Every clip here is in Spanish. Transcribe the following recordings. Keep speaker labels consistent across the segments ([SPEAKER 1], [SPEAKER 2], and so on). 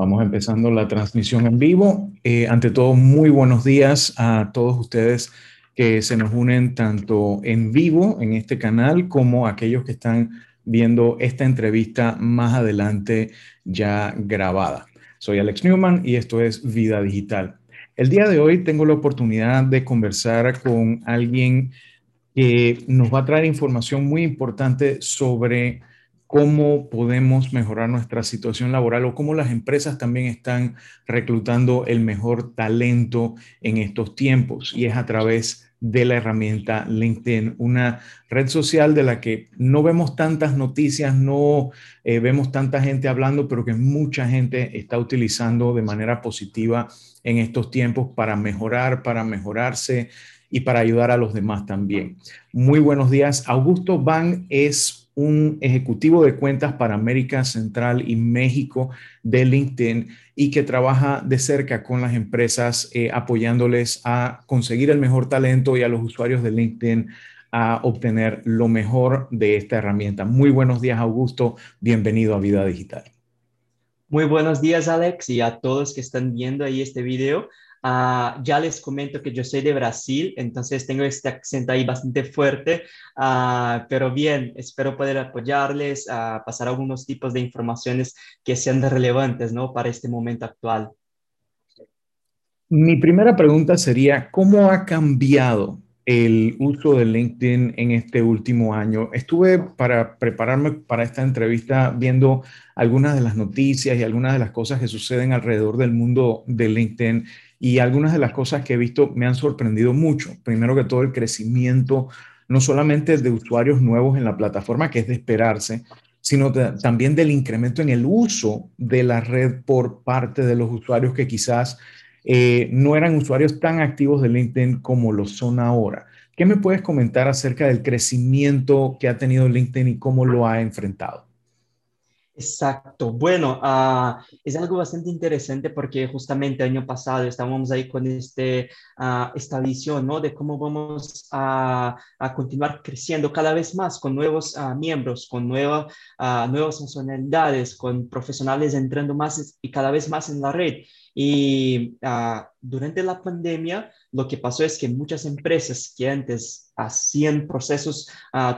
[SPEAKER 1] Vamos empezando la transmisión en vivo. Eh, ante todo, muy buenos días a todos ustedes que se nos unen tanto en vivo en este canal como aquellos que están viendo esta entrevista más adelante ya grabada. Soy Alex Newman y esto es Vida Digital. El día de hoy tengo la oportunidad de conversar con alguien que nos va a traer información muy importante sobre cómo podemos mejorar nuestra situación laboral o cómo las empresas también están reclutando el mejor talento en estos tiempos. Y es a través de la herramienta LinkedIn, una red social de la que no vemos tantas noticias, no eh, vemos tanta gente hablando, pero que mucha gente está utilizando de manera positiva en estos tiempos para mejorar, para mejorarse y para ayudar a los demás también. Muy buenos días. Augusto Van es un ejecutivo de cuentas para América Central y México de LinkedIn y que trabaja de cerca con las empresas eh, apoyándoles a conseguir el mejor talento y a los usuarios de LinkedIn a obtener lo mejor de esta herramienta. Muy buenos días, Augusto. Bienvenido a Vida Digital.
[SPEAKER 2] Muy buenos días, Alex, y a todos que están viendo ahí este video. Uh, ya les comento que yo soy de Brasil, entonces tengo este acento ahí bastante fuerte, uh, pero bien, espero poder apoyarles a pasar algunos tipos de informaciones que sean relevantes ¿no? para este momento actual.
[SPEAKER 1] Mi primera pregunta sería, ¿cómo ha cambiado el uso de LinkedIn en este último año? Estuve para prepararme para esta entrevista viendo algunas de las noticias y algunas de las cosas que suceden alrededor del mundo de LinkedIn y algunas de las cosas que he visto me han sorprendido mucho. Primero que todo, el crecimiento no solamente de usuarios nuevos en la plataforma, que es de esperarse, sino también del incremento en el uso de la red por parte de los usuarios que quizás eh, no eran usuarios tan activos de LinkedIn como lo son ahora. ¿Qué me puedes comentar acerca del crecimiento que ha tenido LinkedIn y cómo lo ha enfrentado?
[SPEAKER 2] Exacto. Bueno, uh, es algo bastante interesante porque justamente año pasado estábamos ahí con este, uh, esta visión de cómo vamos a, a, continuar creciendo cada vez más con nuevos uh, miembros, con nueva, nuevas funcionalidades, con profesionales entrando más y cada vez más en la red. Y durante la pandemia, lo que pasó es que muchas empresas que antes hacían procesos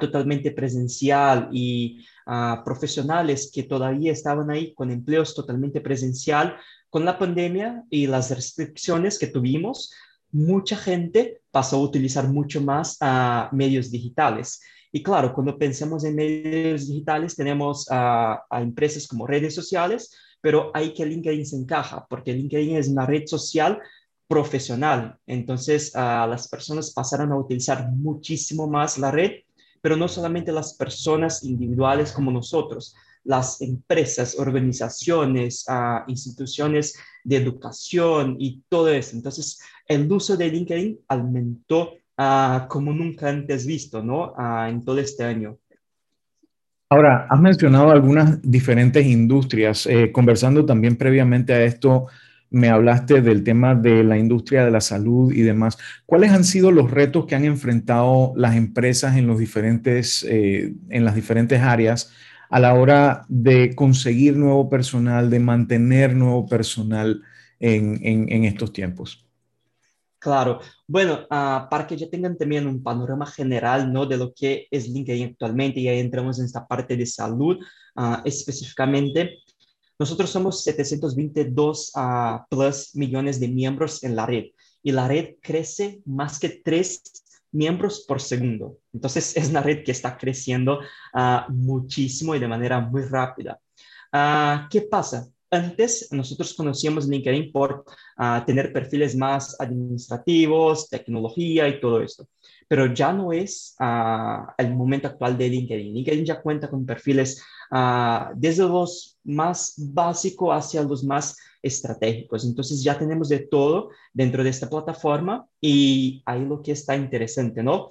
[SPEAKER 2] totalmente presencial y a profesionales que todavía estaban ahí con empleos totalmente presencial. Con la pandemia y las restricciones que tuvimos, mucha gente pasó a utilizar mucho más medios digitales. Y claro, cuando pensamos en medios digitales, tenemos a, empresas como redes sociales, pero hay que LinkedIn se encaja, porque LinkedIn es una red social profesional. Entonces, las personas pasaron a utilizar muchísimo más la red pero no solamente las personas individuales como nosotros, las empresas, organizaciones, uh, instituciones de educación y todo eso. Entonces, el uso de LinkedIn aumentó uh, como nunca antes visto, ¿no? Uh, en todo este año.
[SPEAKER 1] Ahora, has mencionado algunas diferentes industrias. Eh, conversando también previamente a esto, me hablaste del tema de la industria de la salud y demás. ¿Cuáles han sido los retos que han enfrentado las empresas en, los diferentes, eh, en las diferentes áreas a la hora de conseguir nuevo personal, de mantener nuevo personal en, en, estos tiempos?
[SPEAKER 2] Claro, bueno, uh, para que ya tengan también un panorama general ¿no? de lo que es LinkedIn actualmente, y ahí entramos en esta parte de salud uh, específicamente. Nosotros somos 722 uh, plus millones de miembros en la red y la red crece más que tres miembros por segundo. Entonces es una red que está creciendo muchísimo y de manera muy rápida. ¿Qué pasa? Antes nosotros conocíamos LinkedIn por uh, tener perfiles más administrativos, tecnología y todo esto pero ya no es uh, el momento actual de LinkedIn. LinkedIn ya cuenta con perfiles uh, desde los más básicos hacia los más estratégicos. Entonces ya tenemos de todo dentro de esta plataforma y ahí lo que está interesante, ¿no?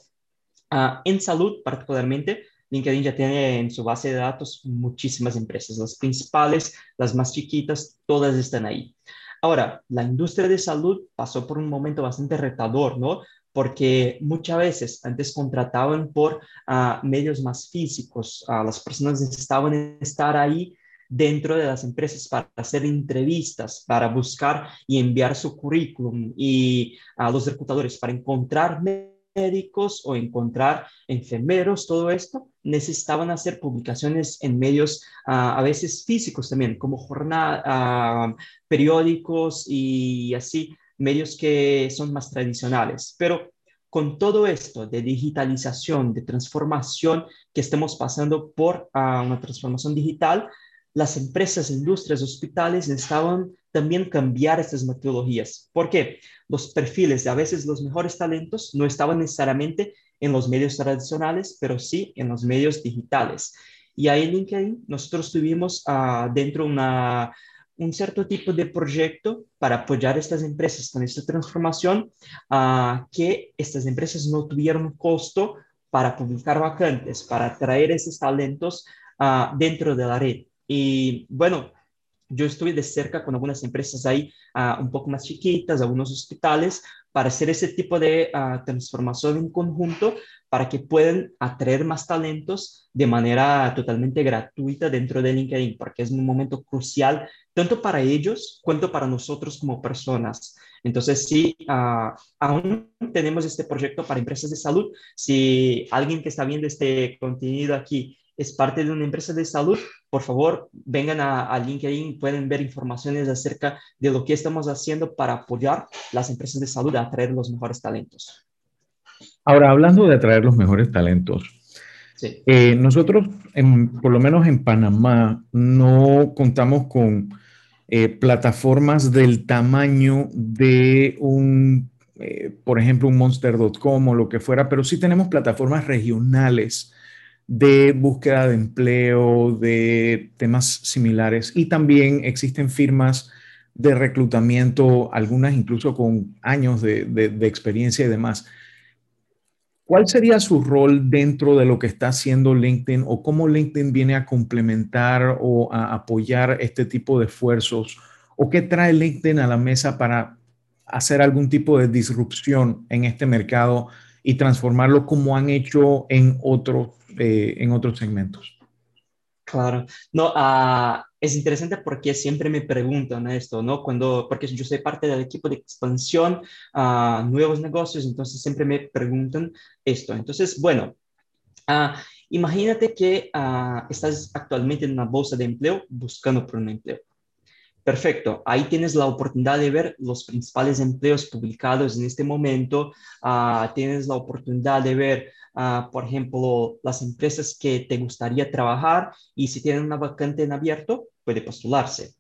[SPEAKER 2] En salud particularmente, LinkedIn ya tiene en su base de datos muchísimas empresas, las principales, las más chiquitas, todas están ahí. Ahora, la industria de salud pasó por un momento bastante retador, ¿no? porque muchas veces antes contrataban por uh, medios más físicos, uh, las personas necesitaban estar ahí dentro de las empresas para hacer entrevistas, para buscar y enviar su currículum y a los reclutadores para encontrar médicos o encontrar enfermeros, todo esto, necesitaban hacer publicaciones en medios ah, a veces físicos también, como jornal, ah, periódicos y así, medios que son más tradicionales. Pero con todo esto de digitalización, de transformación que estamos pasando por ah, una transformación digital, las empresas, industrias, hospitales necesitaban también cambiar estas metodologías. ¿Por qué? Los perfiles de a veces los mejores talentos no estaban necesariamente en los medios tradicionales, pero sí en los medios digitales. Y ahí en LinkedIn nosotros tuvimos uh, dentro una, un cierto tipo de proyecto para apoyar a estas empresas con esta transformación, uh, que estas empresas no tuvieron costo para publicar vacantes, para traer esos talentos uh, dentro de la red. Y bueno, yo estuve de cerca con algunas empresas ahí uh, un poco más chiquitas, algunos hospitales, para hacer ese tipo de uh, transformación en conjunto para que puedan atraer más talentos de manera totalmente gratuita dentro de LinkedIn, porque es un momento crucial tanto para ellos cuanto para nosotros como personas. Entonces, sí, uh, aún tenemos este proyecto para empresas de salud. Si alguien que está viendo este contenido aquí es parte de una empresa de salud, por favor, vengan a, LinkedIn, pueden ver informaciones acerca de lo que estamos haciendo para apoyar las empresas de salud a atraer los mejores talentos.
[SPEAKER 1] Ahora, hablando de atraer los mejores talentos, eh, nosotros, por lo menos en Panamá, no contamos con eh, plataformas del tamaño de un, eh, por ejemplo, un monster.com o lo que fuera, pero sí tenemos plataformas regionales de búsqueda de empleo, de temas similares. Y también existen firmas de reclutamiento, algunas incluso con años de, experiencia y demás. ¿Cuál sería su rol dentro de lo que está haciendo LinkedIn o cómo LinkedIn viene a complementar o a apoyar este tipo de esfuerzos? ¿O qué trae LinkedIn a la mesa para hacer algún tipo de disrupción en este mercado y transformarlo como han hecho en otros eh, en otros segmentos.
[SPEAKER 2] Claro, no, ah, es interesante porque siempre me preguntan esto, ¿no? Cuando, porque yo soy parte del equipo de expansión, ah, nuevos negocios, entonces siempre me preguntan esto. Entonces, bueno, ah, imagínate que estás actualmente en una bolsa de empleo buscando por un empleo. Perfecto, ahí tienes la oportunidad de ver los principales empleos publicados en este momento, tienes la oportunidad de ver por ejemplo, las empresas que te gustaría trabajar y si tienen una vacante en abierto, puede postularse.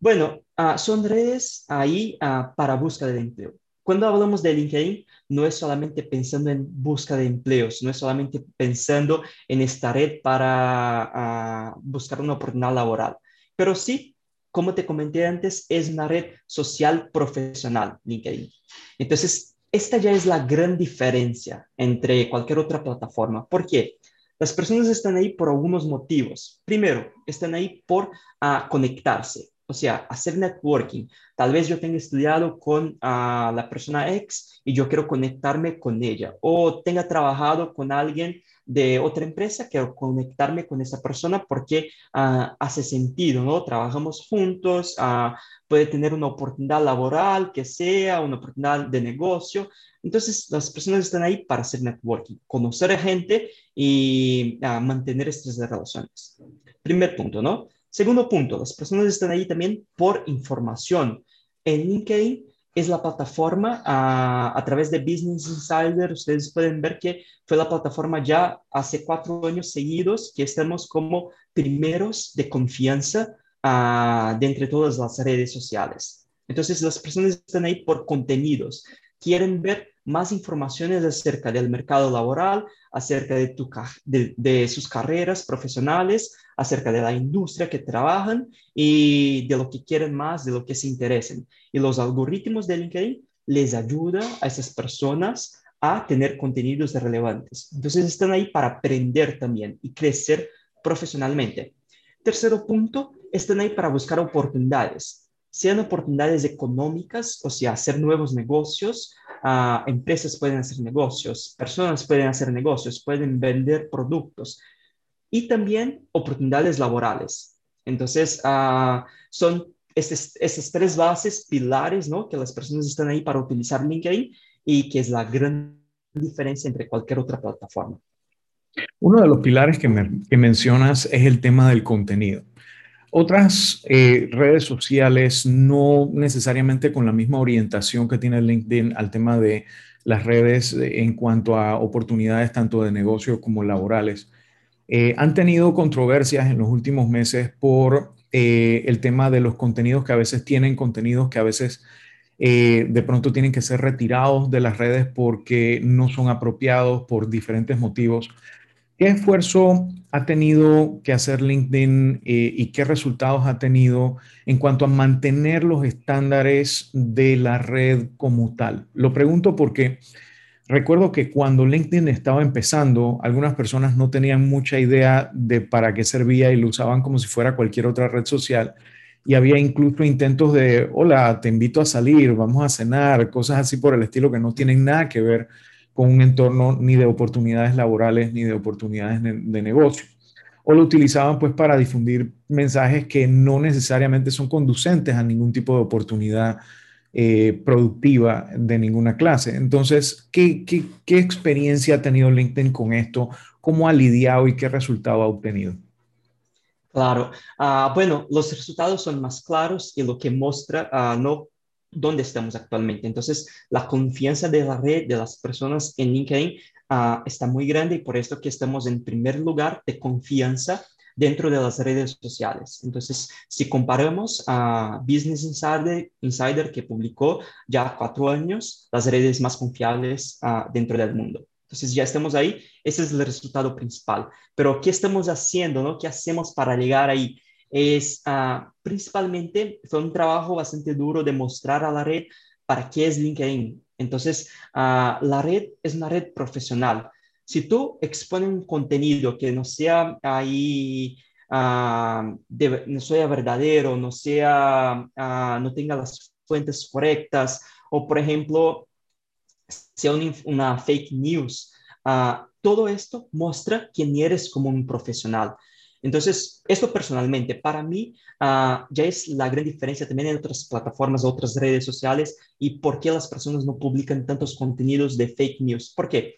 [SPEAKER 2] Bueno, uh, son redes ahí uh, para búsqueda de empleo. Cuando hablamos de LinkedIn, no es solamente pensando en búsqueda de empleos, no es solamente pensando en esta red para buscar una oportunidad laboral, pero sí, como te comenté antes, es una red social profesional, LinkedIn. Entonces, esta ya es la gran diferencia entre cualquier otra plataforma. ¿Por qué? Las personas están ahí por algunos motivos. Primero, están ahí por ah, conectarse, o sea, hacer networking. Tal vez yo tenga estudiado con ah, la persona X y yo quiero conectarme con ella, o tenga trabajado con alguien de otra empresa, quiero conectarme con esa persona porque ah, hace sentido, ¿no? Trabajamos juntos, ah, puede tener una oportunidad laboral, que sea, una oportunidad de negocio. Entonces, las personas están ahí para hacer networking, conocer a gente y ah, mantener estas relaciones. Primer punto, ¿no? Segundo punto, las personas están ahí también por información. En LinkedIn es la plataforma a, través de Business Insider. Ustedes pueden ver que fue la plataforma ya hace cuatro años seguidos que estamos como primeros de confianza de entre todas las redes sociales. Entonces, las personas están ahí por contenidos, quieren ver más informaciones acerca del mercado laboral, acerca de, sus carreras profesionales, acerca de la industria que trabajan y de lo que quieren más, de lo que se interesen. Y los algoritmos de LinkedIn les ayuda a esas personas a tener contenidos relevantes. Entonces están ahí para aprender también y crecer profesionalmente. Tercero punto, están ahí para buscar oportunidades, sean oportunidades económicas, o sea, hacer nuevos negocios, uh, empresas pueden hacer negocios, personas pueden hacer negocios, pueden vender productos y también oportunidades laborales. Entonces, uh, son esas tres bases, pilares, ¿no? Que las personas están ahí para utilizar LinkedIn y que es la gran diferencia entre cualquier otra plataforma.
[SPEAKER 1] Uno de los pilares que mencionas es el tema del contenido. Otras eh, redes sociales no necesariamente con la misma orientación que tiene LinkedIn al tema de las redes eh, en cuanto a oportunidades tanto de negocio como laborales, eh, han tenido controversias en los últimos meses por el tema de los contenidos que a veces tienen, contenidos que a veces de pronto tienen que ser retirados de las redes porque no son apropiados por diferentes motivos. ¿Qué esfuerzo ha tenido que hacer LinkedIn eh, y qué resultados ha tenido en cuanto a mantener los estándares de la red como tal? Lo pregunto porque recuerdo que cuando LinkedIn estaba empezando, algunas personas no tenían mucha idea de para qué servía y lo usaban como si fuera cualquier otra red social. Y había incluso intentos de, hola, te invito a salir, vamos a cenar, cosas así por el estilo que no tienen nada que ver con un entorno ni de oportunidades laborales ni de oportunidades de, negocio. O lo utilizaban pues para difundir mensajes que no necesariamente son conducentes a ningún tipo de oportunidad eh, productiva de ninguna clase. Entonces, ¿qué, ¿qué, experiencia ha tenido LinkedIn con esto? ¿Cómo ha lidiado y qué resultado ha obtenido?
[SPEAKER 2] Claro, uh, bueno, los resultados son más claros y lo que muestra uh, no dónde estamos actualmente. Entonces, la confianza de la red de las personas en LinkedIn uh, está muy grande y por esto que estamos en primer lugar de confianza dentro de las redes sociales. Entonces, si comparamos a Business Insider, Insider que publicó ya cuatro años las redes más confiables uh, dentro del mundo. Entonces ya estamos ahí, ese es el resultado principal. Pero ¿qué estamos haciendo? No? ¿Qué hacemos para llegar ahí? es uh, principalmente, fue un trabajo bastante duro de mostrar a la red para qué es LinkedIn. Entonces, uh, la red es una red profesional. Si tú expones un contenido que no sea ahí, uh, de, no sea verdadero, no sea, no tenga las fuentes correctas, o por ejemplo, sea un, una fake news, todo esto muestra quién eres como un profesional. Entonces, esto personalmente, para mí, uh, ya es la gran diferencia también en otras plataformas, otras redes sociales y por qué las personas no publican tantos contenidos de fake news. ¿Por qué?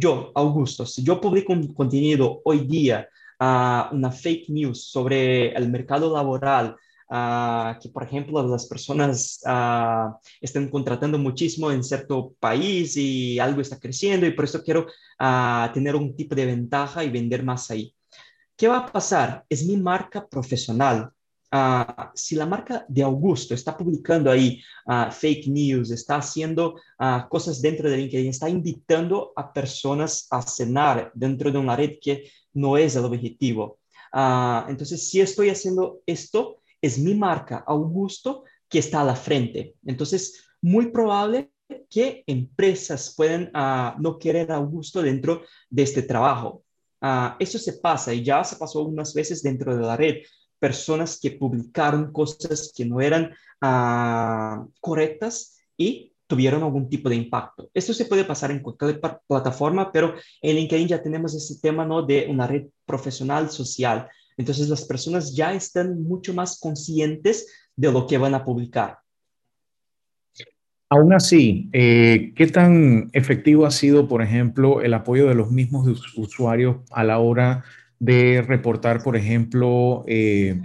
[SPEAKER 2] Yo, Augusto, si yo publico un contenido hoy día, uh, una fake news sobre el mercado laboral, Uh, que, por ejemplo, las personas uh, están contratando muchísimo en cierto país y algo está creciendo y por eso quiero tener un tipo de ventaja y vender más ahí. ¿Qué va a pasar? Es mi marca profesional. Uh, si la marca de Augusto está publicando ahí uh, fake news, está haciendo uh, cosas dentro de LinkedIn, está invitando a personas a cenar dentro de una red que no es el objetivo. entonces, si estoy haciendo esto, es mi marca Augusto que está a la frente. Entonces, muy probable que empresas pueden no querer a Augusto dentro de este trabajo. Eso se pasa y ya se pasó unas veces dentro de la red. Personas que publicaron cosas que no eran uh, correctas y tuvieron algún tipo de impacto. Esto se puede pasar en cualquier plataforma, pero en LinkedIn ya tenemos ese tema ¿no? de una red profesional social. Entonces las personas ya están mucho más conscientes de lo que van a publicar.
[SPEAKER 1] Aún así, eh, ¿qué tan efectivo ha sido, por ejemplo, el apoyo de los mismos usuarios a la hora de reportar, por ejemplo, eh,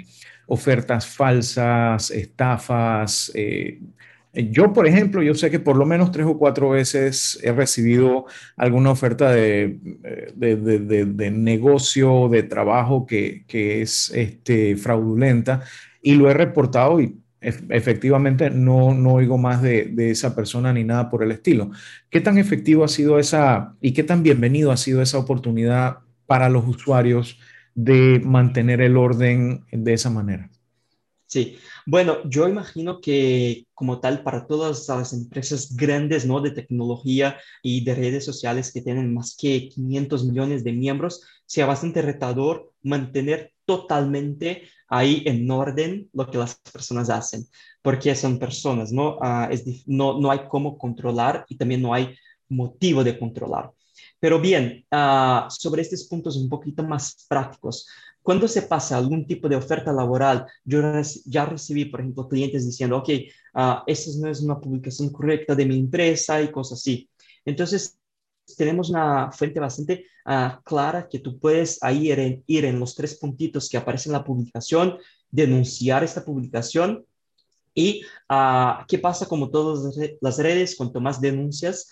[SPEAKER 1] ofertas falsas, estafas? Eh, yo, por ejemplo, yo sé que por lo menos tres o cuatro veces he recibido alguna oferta de, de, negocio, de trabajo que, que es este, fraudulenta y lo he reportado y efectivamente no, no oigo más de, esa persona ni nada por el estilo. ¿Qué tan efectivo ha sido esa y qué tan bienvenido ha sido esa oportunidad para los usuarios de mantener el orden de esa manera?
[SPEAKER 2] Sí, bueno, yo imagino que como tal para todas las empresas grandes, ¿no? De tecnología y de redes sociales que tienen más que 500 millones de miembros, sea bastante retador mantener totalmente ahí en orden lo que las personas hacen, porque son personas, ¿no? Ah, es, no, no hay cómo controlar y también no hay motivo de controlar. Pero bien, uh, sobre estos puntos un poquito más prácticos, cuando se pasa algún tipo de oferta laboral, yo ya recibí, por ejemplo, clientes diciendo, ok, uh, esa no es una publicación correcta de mi empresa y cosas así. Entonces, tenemos una fuente bastante ah, clara que tú puedes ahí ir en, ir en los tres puntitos que aparecen en la publicación, denunciar esta publicación y uh, qué pasa como todas las redes, cuanto más denuncias,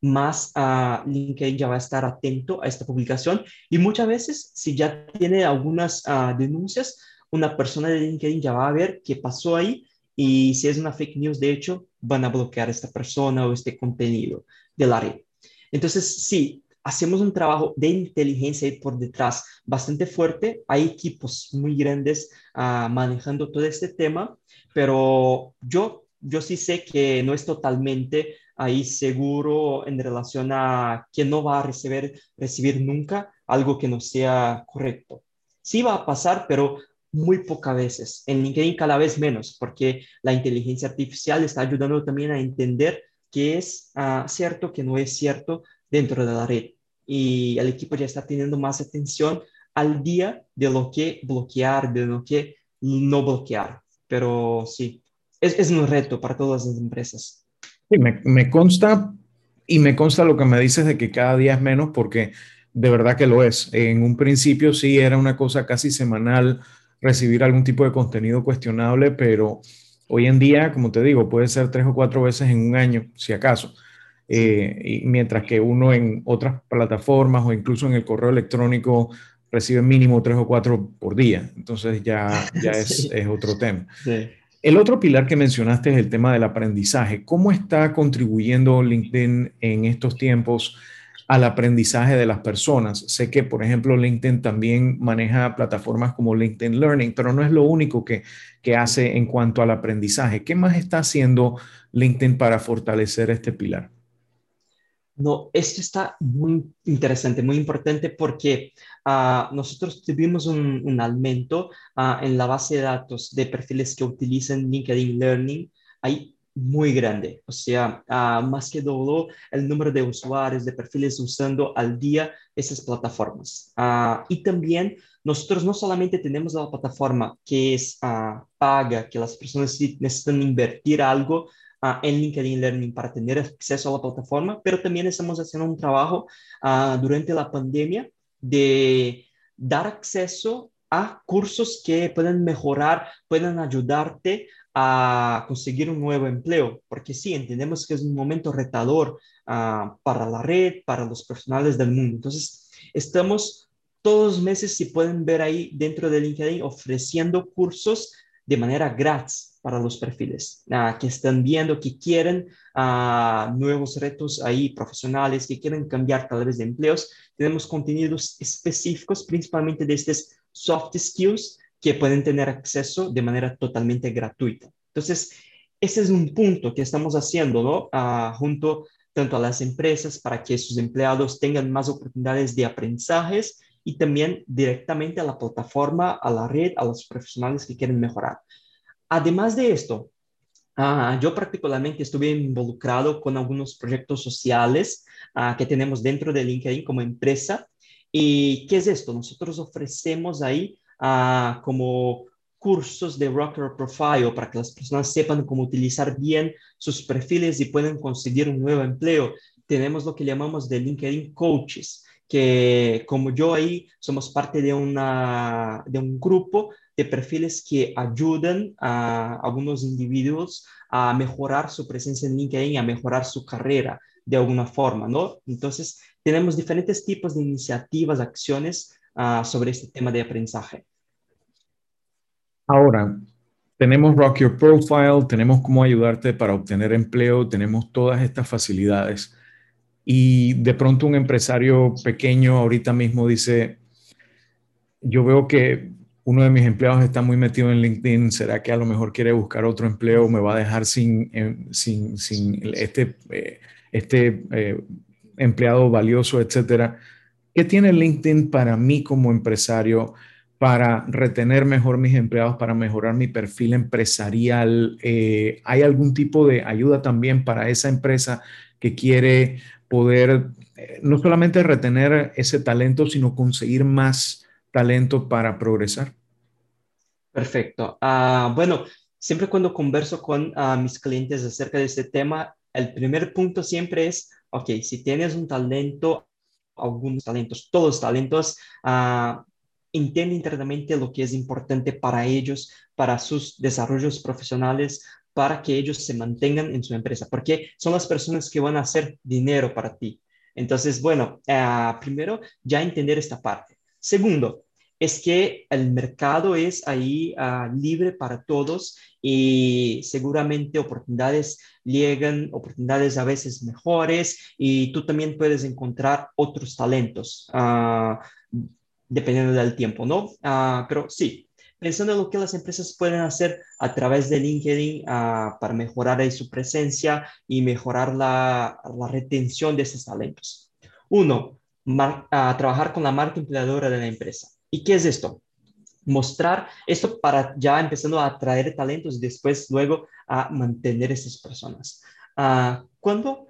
[SPEAKER 2] más uh, LinkedIn ya va a estar atento a esta publicación y muchas veces si ya tiene algunas denuncias, una persona de LinkedIn ya va a ver qué pasó ahí y si es una fake news, de hecho, van a bloquear esta persona o este contenido de la red. Entonces, sí, hacemos un trabajo de inteligencia ahí por detrás bastante fuerte. Hay equipos muy grandes uh, manejando todo este tema, pero yo, yo sí sé que no es totalmente ahí seguro en relación a que no va a recibir, recibir nunca algo que no sea correcto. Sí va a pasar, pero muy pocas veces. En LinkedIn cada vez menos, porque la inteligencia artificial está ayudando también a entender qué es uh, cierto, qué no es cierto dentro de la red. Y el equipo ya está teniendo más atención al día de lo que bloquear, de lo que no bloquear. Pero sí, es un reto para todas las empresas.
[SPEAKER 1] Sí, me, me consta y me consta lo que me dices de que cada día es menos porque de verdad que lo es. En un principio sí era una cosa casi semanal recibir algún tipo de contenido cuestionable, pero hoy en día, como te digo, puede ser tres o cuatro veces en un año, si acaso. Eh, y mientras que uno en otras plataformas o incluso en el correo electrónico recibe mínimo tres o cuatro por día. Entonces ya, ya es, es otro tema. El otro pilar que mencionaste es el tema del aprendizaje. ¿Cómo está contribuyendo LinkedIn en estos tiempos al aprendizaje de las personas. Sé que, por ejemplo, LinkedIn también maneja plataformas como LinkedIn Learning, pero no es lo único que, que hace en cuanto al aprendizaje. ¿Qué más está haciendo LinkedIn para fortalecer este pilar?
[SPEAKER 2] No, esto está muy interesante, muy importante porque uh, nosotros tuvimos un, un aumento uh, en la base de datos de perfiles que utilizan LinkedIn Learning. Hay muy grande, o sea, uh, más que dobló el número de usuarios, de perfiles usando al día esas plataformas. Uh, y también nosotros no solamente tenemos la plataforma que es uh, paga, que las personas necesitan invertir algo en LinkedIn Learning para tener acceso a la plataforma, pero también estamos haciendo un trabajo durante la pandemia de dar acceso a cursos que pueden mejorar, pueden ayudarte a conseguir un nuevo empleo, porque sí, entendemos que es un momento retador uh, para la red, para los profesionales del mundo. Entonces, estamos todos los meses, si pueden ver ahí dentro de LinkedIn, ofreciendo cursos de manera gratis para los perfiles que están viendo, que quieren uh, nuevos retos ahí profesionales, que quieren cambiar tal vez de empleos. Tenemos contenidos específicos, principalmente de estos soft skills, que pueden tener acceso de manera totalmente gratuita. Entonces, ese es un punto que estamos haciendo, ¿no? Uh, junto tanto a las empresas para que sus empleados tengan más oportunidades de aprendizajes y también directamente a la plataforma, a la red, a los profesionales que quieren mejorar. Además de esto, uh, yo particularmente estuve involucrado con algunos proyectos sociales uh, que tenemos dentro de LinkedIn como empresa. ¿Y qué es esto? Nosotros ofrecemos ahí uh, como cursos de Rocker Profile para que las personas sepan cómo utilizar bien sus perfiles y puedan conseguir un nuevo empleo. Tenemos lo que llamamos de LinkedIn Coaches, que como yo ahí somos parte de, una, de un grupo de perfiles que ayudan a algunos individuos a mejorar su presencia en LinkedIn, a mejorar su carrera de alguna forma, ¿no? Entonces, tenemos diferentes tipos de iniciativas, acciones uh, sobre este tema de aprendizaje.
[SPEAKER 1] Ahora, tenemos Rock Your Profile, tenemos cómo ayudarte para obtener empleo, tenemos todas estas facilidades. Y de pronto un empresario pequeño ahorita mismo dice, yo veo que uno de mis empleados está muy metido en LinkedIn, ¿será que a lo mejor quiere buscar otro empleo? ¿Me va a dejar sin, eh, sin, sin este, eh, este eh, empleado valioso, etcétera? ¿Qué tiene LinkedIn para mí como empresario? para retener mejor mis empleados, para mejorar mi perfil empresarial? ¿Hay algún tipo de ayuda también para esa empresa que quiere poder eh, no solamente retener ese talento, sino conseguir más talento para progresar?
[SPEAKER 2] Perfecto. Ah, bueno, siempre cuando converso con ah, mis clientes acerca de este tema, el primer punto siempre es, ok, si tienes un talento, algunos talentos, todos talentos, uh, entiende internamente lo que es importante para ellos, para sus desarrollos profesionales, para que ellos se mantengan en su empresa, porque son las personas que van a hacer dinero para ti. Entonces, bueno, primero, ya entender esta parte. Segundo, es que el mercado es ahí ah, libre para todos y seguramente oportunidades llegan, oportunidades a veces mejores y tú también puedes encontrar otros talentos uh, dependiendo del tiempo, ¿no? Uh, pero sí, pensando en lo que las empresas pueden hacer a través de LinkedIn para mejorar su presencia y mejorar la, retención de esos talentos. Uno, trabajar con la marca empleadora de la empresa. ¿Y qué es esto? Mostrar esto para ya empezando a atraer talentos y después luego a mantener esas personas. Uh, cuando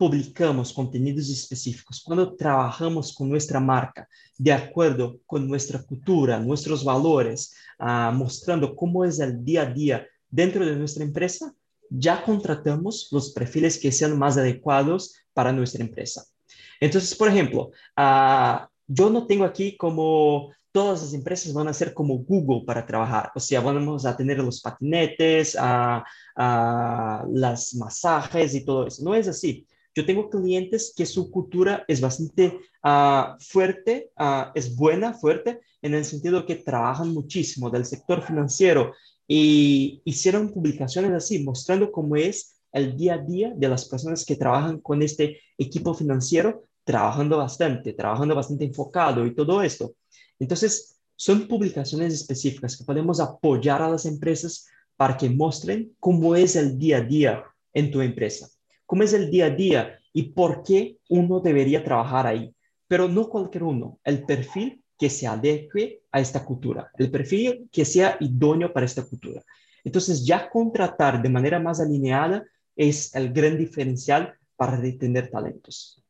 [SPEAKER 2] publicamos contenidos específicos, cuando trabajamos con nuestra marca de acuerdo con nuestra cultura, nuestros valores, uh, mostrando cómo es el día a día dentro de nuestra empresa, ya contratamos los perfiles que sean más adecuados para nuestra empresa. Entonces, por ejemplo, uh, yo no tengo aquí como todas las empresas van a ser como Google para trabajar. O sea, vamos a tener los patinetes, a, las masajes y todo eso. No es así. Yo tengo clientes que su cultura es bastante ah, fuerte, ah, es buena, fuerte, en el sentido que trabajan muchísimo del sector financiero y hicieron publicaciones así, mostrando cómo es el día a día de las personas que trabajan con este equipo financiero trabajando bastante, trabajando bastante enfocado y todo esto. Entonces, son publicaciones específicas que podemos apoyar a las empresas para que muestren cómo es el día a día en tu empresa, cómo es el día a día y por qué uno debería trabajar ahí. Pero no cualquier uno, el perfil que se adecue a esta cultura, el perfil que sea idóneo para esta cultura. Entonces, ya contratar de manera más alineada es el gran diferencial para retener talentos.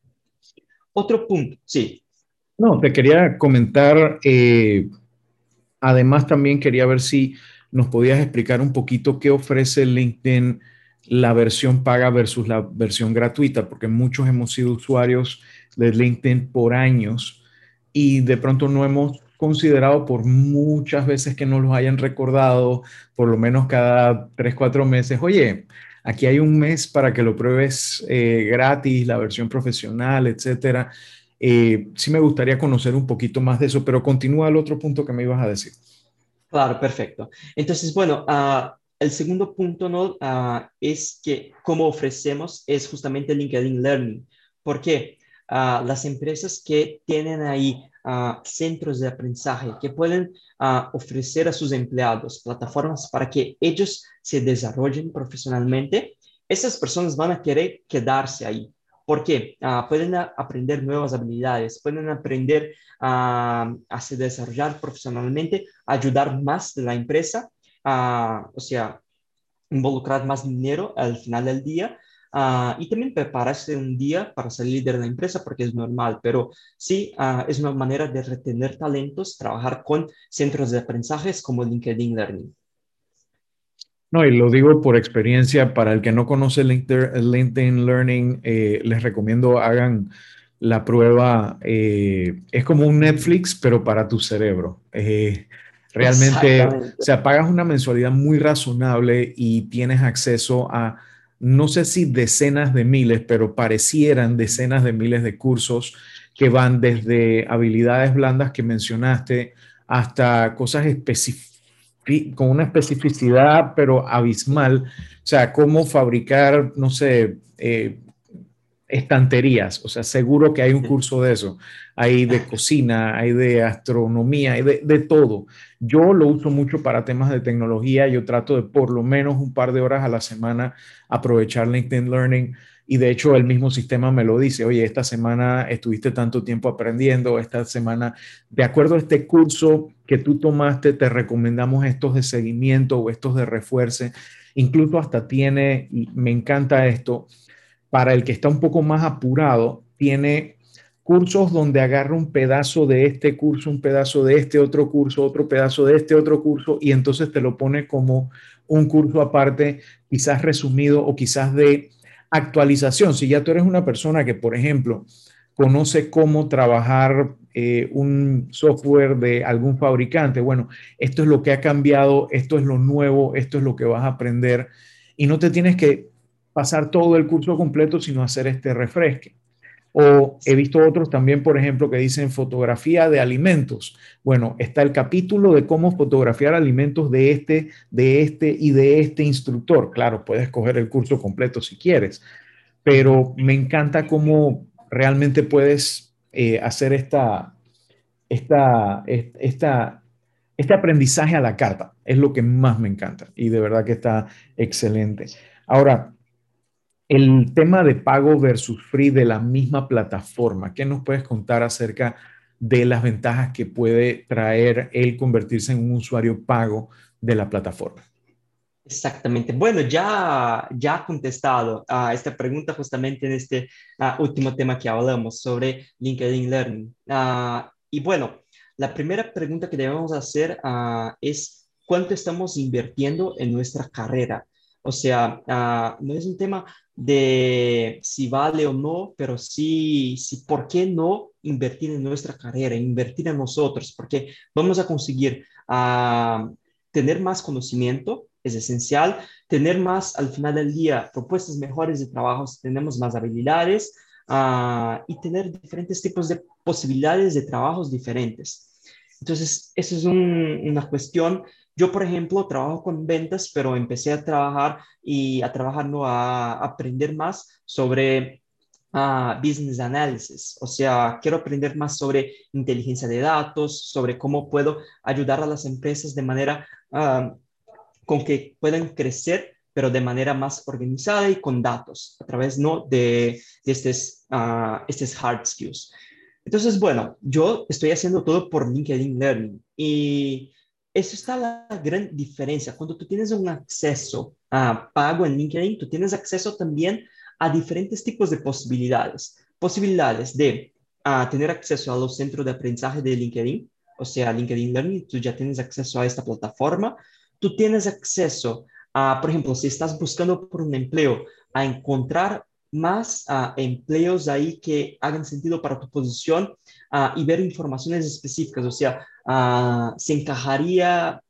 [SPEAKER 2] Otro punto, sí.
[SPEAKER 1] No, te quería comentar, eh, además también quería ver si nos podías explicar un poquito qué ofrece LinkedIn la versión paga versus la versión gratuita, porque muchos hemos sido usuarios de LinkedIn por años y de pronto no hemos considerado por muchas veces que nos los hayan recordado, por lo menos cada tres, cuatro meses, oye, Aquí hay un mes para que lo pruebes eh, gratis, la versión profesional, etcétera. Eh, sí me gustaría conocer un poquito más de eso, pero continúa el otro punto que me ibas a decir.
[SPEAKER 2] Claro, perfecto. Entonces, bueno, uh, el segundo punto ¿no? Uh, es que como ofrecemos es justamente LinkedIn Learning. ¿Por qué? Uh, las empresas que tienen ahí centros de aprendizaje que pueden ofrecer a sus empleados plataformas para que ellos se desarrollen profesionalmente, esas personas van a querer quedarse ahí. porque pueden aprender nuevas habilidades, pueden aprender a se desarrollar profesionalmente, ayudar más de la empresa, o sea, involucrar más dinero al final del día Ah, y también prepararse un día para salir de la empresa porque es normal, pero sí ah, es una manera de retener talentos, trabajar con centros de aprendizajes como LinkedIn Learning.
[SPEAKER 1] No, y lo digo por experiencia, para el que no conoce LinkedIn Learning, eh, les recomiendo hagan la prueba. Eh, es como un Netflix, pero para tu cerebro. Eh, realmente, o sea, pagas una mensualidad muy razonable y tienes acceso a no sé si decenas de miles, pero parecieran decenas de miles de cursos que van desde habilidades blandas que mencionaste hasta cosas con una especificidad pero abismal, o sea, cómo fabricar, no sé, eh, estanterías, o sea, seguro que hay un curso de eso, hay de cocina, hay de astronomía, hay de, todo. Yo lo uso mucho para temas de tecnología, yo trato de por lo menos un par de horas a la semana aprovechar LinkedIn Learning y de hecho el mismo sistema me lo dice, oye, esta semana estuviste tanto tiempo aprendiendo, esta semana, de acuerdo a este curso que tú tomaste, te recomendamos estos de seguimiento o estos de refuerzo, incluso hasta tiene, y me encanta esto, para el que está un poco más apurado, tiene cursos donde agarra un pedazo de este curso, un pedazo de este otro curso, otro pedazo de este otro curso, y entonces te lo pone como un curso aparte, quizás resumido o quizás de actualización. Si ya tú eres una persona que, por ejemplo, conoce cómo trabajar eh, un software de algún fabricante, bueno, esto es lo que ha cambiado, esto es lo nuevo, esto es lo que vas a aprender, y no te tienes que pasar todo el curso completo, sino hacer este refresque. O he visto otros también, por ejemplo, que dicen fotografía de alimentos. Bueno, está el capítulo de cómo fotografiar alimentos de este, de este y de este instructor. Claro, puedes coger el curso completo si quieres, pero me encanta cómo realmente puedes eh, hacer esta, esta, esta, este aprendizaje a la carta. Es lo que más me encanta y de verdad que está excelente. Ahora, el tema de pago versus free de la misma plataforma. ¿Qué nos puedes contar acerca de las ventajas que puede traer el convertirse en un usuario pago de la plataforma?
[SPEAKER 2] Exactamente. Bueno, ya, ya ha contestado a esta pregunta justamente en este ah, último tema que hablamos sobre LinkedIn Learning. Uh, y bueno, la primera pregunta que debemos hacer uh, es cuánto estamos invirtiendo en nuestra carrera. O sea, no es un tema de si vale o no, pero sí, sí, ¿por qué no invertir en nuestra carrera, invertir en nosotros? Porque vamos a conseguir tener más conocimiento, es esencial, tener más al final del día propuestas mejores de trabajo, tenemos más habilidades y tener diferentes tipos de posibilidades de trabajos diferentes. Entonces, eso es una cuestión yo, por ejemplo, trabajo con ventas, pero empecé a trabajar y a trabajar, no, a aprender más sobre uh, business analysis. O sea, quiero aprender más sobre inteligencia de datos, sobre cómo puedo ayudar a las empresas de manera uh, con que puedan crecer pero de manera más organizada y con datos, a través ¿no? de, de estos, uh, estos hard skills. Entonces, bueno, yo estoy haciendo todo por LinkedIn Learning y eso está la gran diferencia. Cuando tú tienes un acceso a pago en LinkedIn, tú tienes acceso también a diferentes tipos de posibilidades. Posibilidades de tener acceso a los centros de aprendizaje de LinkedIn, o sea, LinkedIn Learning, tú ya tienes acceso a esta plataforma. Tú tienes acceso a, por ejemplo, si estás buscando por un empleo, a encontrar más empleos ahí que hagan sentido para tu posición y ver informaciones específicas, o sea, uh, se encajaría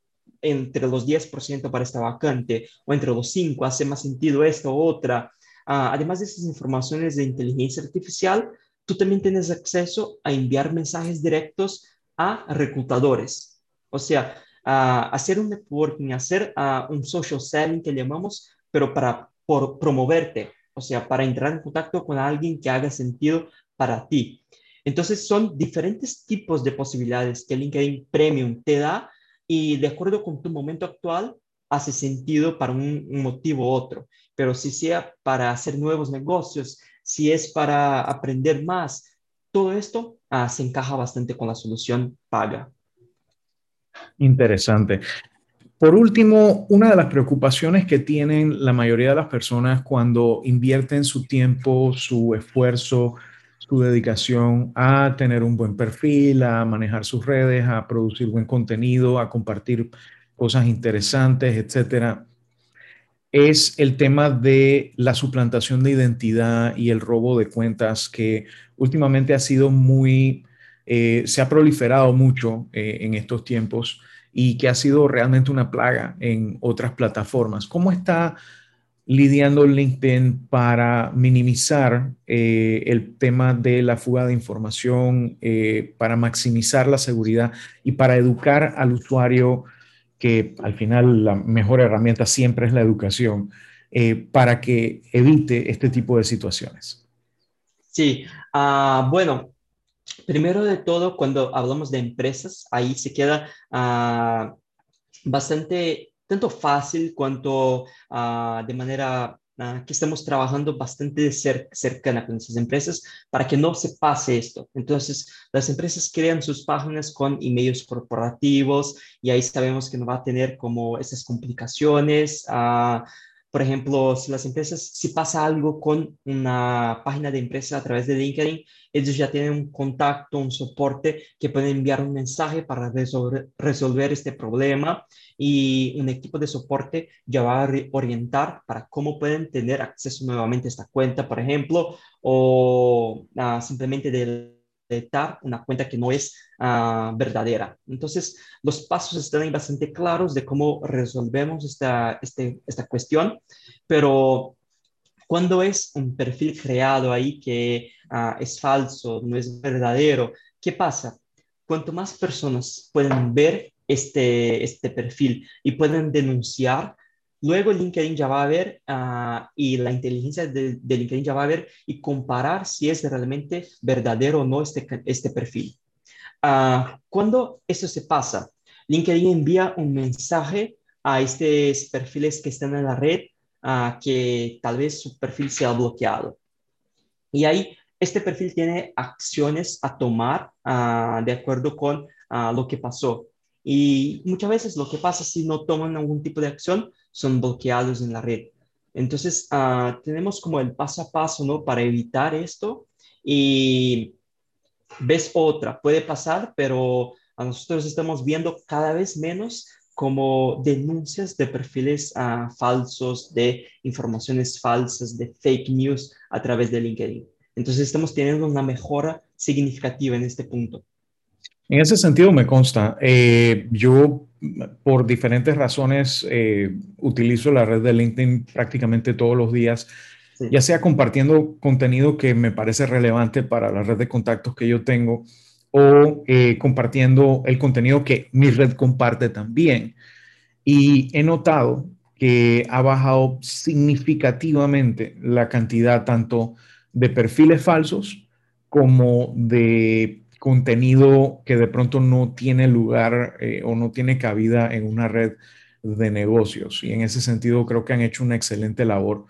[SPEAKER 2] entre los 10% para esta vacante o entre los 5, hace más sentido esta u otra. Uh, además de estas informaciones de inteligencia artificial, tú también tienes acceso a enviar mensajes directos a reclutadores. O sea, uh, hacer un networking, hacer un social selling que llamamos, pero para por promoverte, o sea, para entrar en contacto con alguien que haga sentido para ti. Entonces son diferentes tipos de posibilidades que LinkedIn Premium te da y de acuerdo con tu momento actual hace sentido para un, motivo u otro. Pero si sea para hacer nuevos negocios, si es para aprender más, todo esto ah, se encaja bastante con la solución paga.
[SPEAKER 1] Interesante. Por último, una de las preocupaciones que tienen la mayoría de las personas cuando invierten su tiempo, su esfuerzo, su dedicación a tener un buen perfil, a manejar sus redes, a producir buen contenido, a compartir cosas interesantes, etcétera, es el tema de la suplantación de identidad y el robo de cuentas que últimamente ha sido muy, eh, se ha proliferado mucho eh, en estos tiempos y que ha sido realmente una plaga en otras plataformas. ¿Cómo está lidiando LinkedIn para minimizar eh, el tema de la fuga de información, eh, para maximizar la seguridad y para educar al usuario, que al final la mejor herramienta siempre es la educación, eh, para que evite este tipo de situaciones.
[SPEAKER 2] Sí, uh, bueno, primero de todo, cuando hablamos de empresas, ahí se queda uh, bastante tanto fácil cuanto uh, de manera uh, que estamos trabajando bastante cer cercana con esas empresas para que no se pase esto. Entonces, las empresas crean sus páginas con emails corporativos y ahí sabemos que no va a tener como esas complicaciones. Por ejemplo, si las empresas, si pasa algo con una página de empresa a través de LinkedIn, ellos ya tienen un contacto, un soporte que pueden enviar un mensaje para resolver, resolver este problema y un equipo de soporte ya va a orientar para cómo pueden tener acceso nuevamente a esta cuenta, por ejemplo, o uh, simplemente de una cuenta que no es uh, verdadera. Entonces, los pasos están ahí bastante claros de cómo resolvemos esta, este, esta cuestión, pero cuando es un perfil creado ahí que uh, es falso, no es verdadero, ¿qué pasa? Cuanto más personas pueden ver este, este perfil y pueden denunciar, Luego LinkedIn ya va a ver uh, y la inteligencia de, de, LinkedIn ya va a ver y comparar si es realmente verdadero o no este, este perfil. Uh, cuando esto se pasa, LinkedIn envía un mensaje a estos perfiles que están en la red uh, que tal vez su perfil sea bloqueado. Y ahí este perfil tiene acciones a tomar de acuerdo con lo que pasó. Y muchas veces lo que pasa si no toman algún tipo de acción son bloqueados en la red. Entonces, uh, tenemos como el paso a paso, ¿no? Para evitar esto. Y ves otra, puede pasar, pero a nosotros estamos viendo cada vez menos como denuncias de perfiles uh, falsos, de informaciones falsas, de fake news a través de LinkedIn. Entonces, estamos teniendo una mejora significativa en este punto.
[SPEAKER 1] En ese sentido me consta. Eh, yo, por diferentes razones, eh, utilizo la red de LinkedIn prácticamente todos los días, ya sea compartiendo contenido que me parece relevante para la red de contactos que yo tengo o eh, compartiendo el contenido que mi red comparte también. Y he notado que ha bajado significativamente la cantidad tanto de perfiles falsos como de contenido que de pronto no tiene lugar eh, o no tiene cabida en una red de negocios. Y en ese sentido creo que han hecho una excelente labor.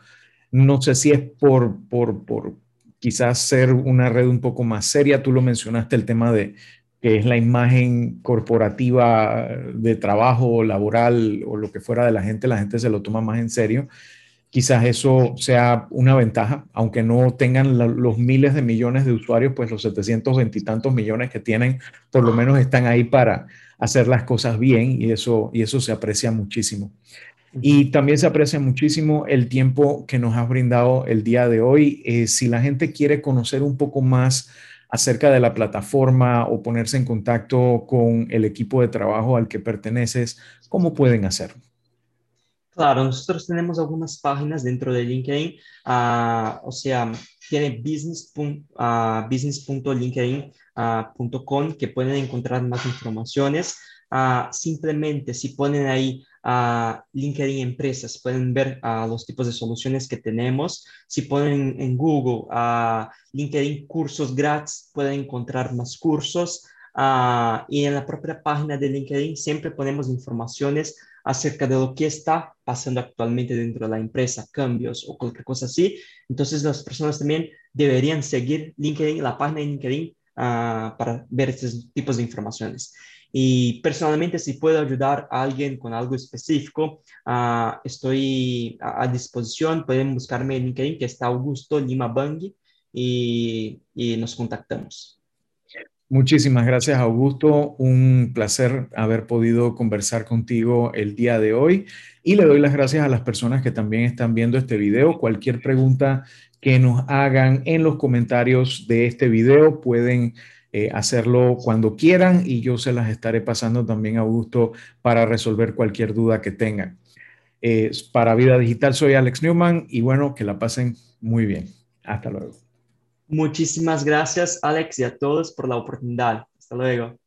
[SPEAKER 1] No sé si es por, por, por quizás ser una red un poco más seria. Tú lo mencionaste, el tema de que es la imagen corporativa de trabajo laboral o lo que fuera de la gente, la gente se lo toma más en serio quizás eso sea una ventaja, aunque no tengan los miles de millones de usuarios, pues los 720 y tantos millones que tienen, por lo menos están ahí para hacer las cosas bien y eso, y eso se aprecia muchísimo. Y también se aprecia muchísimo el tiempo que nos has brindado el día de hoy. Eh, si la gente quiere conocer un poco más acerca de la plataforma o ponerse en contacto con el equipo de trabajo al que perteneces, ¿cómo pueden hacerlo?
[SPEAKER 2] Claro, nosotros tenemos algunas páginas dentro de LinkedIn, uh, o sea, tiene business.linkedin.com uh, que pueden encontrar más informaciones. Uh, simplemente si ponen ahí a LinkedIn Empresas, pueden ver los tipos de soluciones que tenemos. Si ponen en Google a LinkedIn Cursos Gratis, pueden encontrar más cursos. y en la propia página de LinkedIn siempre ponemos informaciones acerca de lo que está pasando actualmente dentro de la empresa, cambios o cualquier cosa así. Entonces las personas también deberían seguir LinkedIn, la página de LinkedIn uh, para ver estos tipos de informaciones. Y personalmente, si puedo ayudar a alguien con algo específico, uh, estoy a, a, disposición. Pueden buscarme en LinkedIn, que está Augusto Lima Bangui, y, y nos contactamos.
[SPEAKER 1] Muchísimas gracias, Augusto. Un placer haber podido conversar contigo el día de hoy y le doy las gracias a las personas que también están viendo este video. Cualquier pregunta que nos hagan en los comentarios de este video pueden eh, hacerlo cuando quieran y yo se las estaré pasando también a Augusto para resolver cualquier duda que tengan. para Vida Digital soy Alex Newman y bueno, que la pasen muy bien. Hasta luego.
[SPEAKER 2] Muchísimas gracias, Alex, y a todos por la oportunidad. Hasta luego.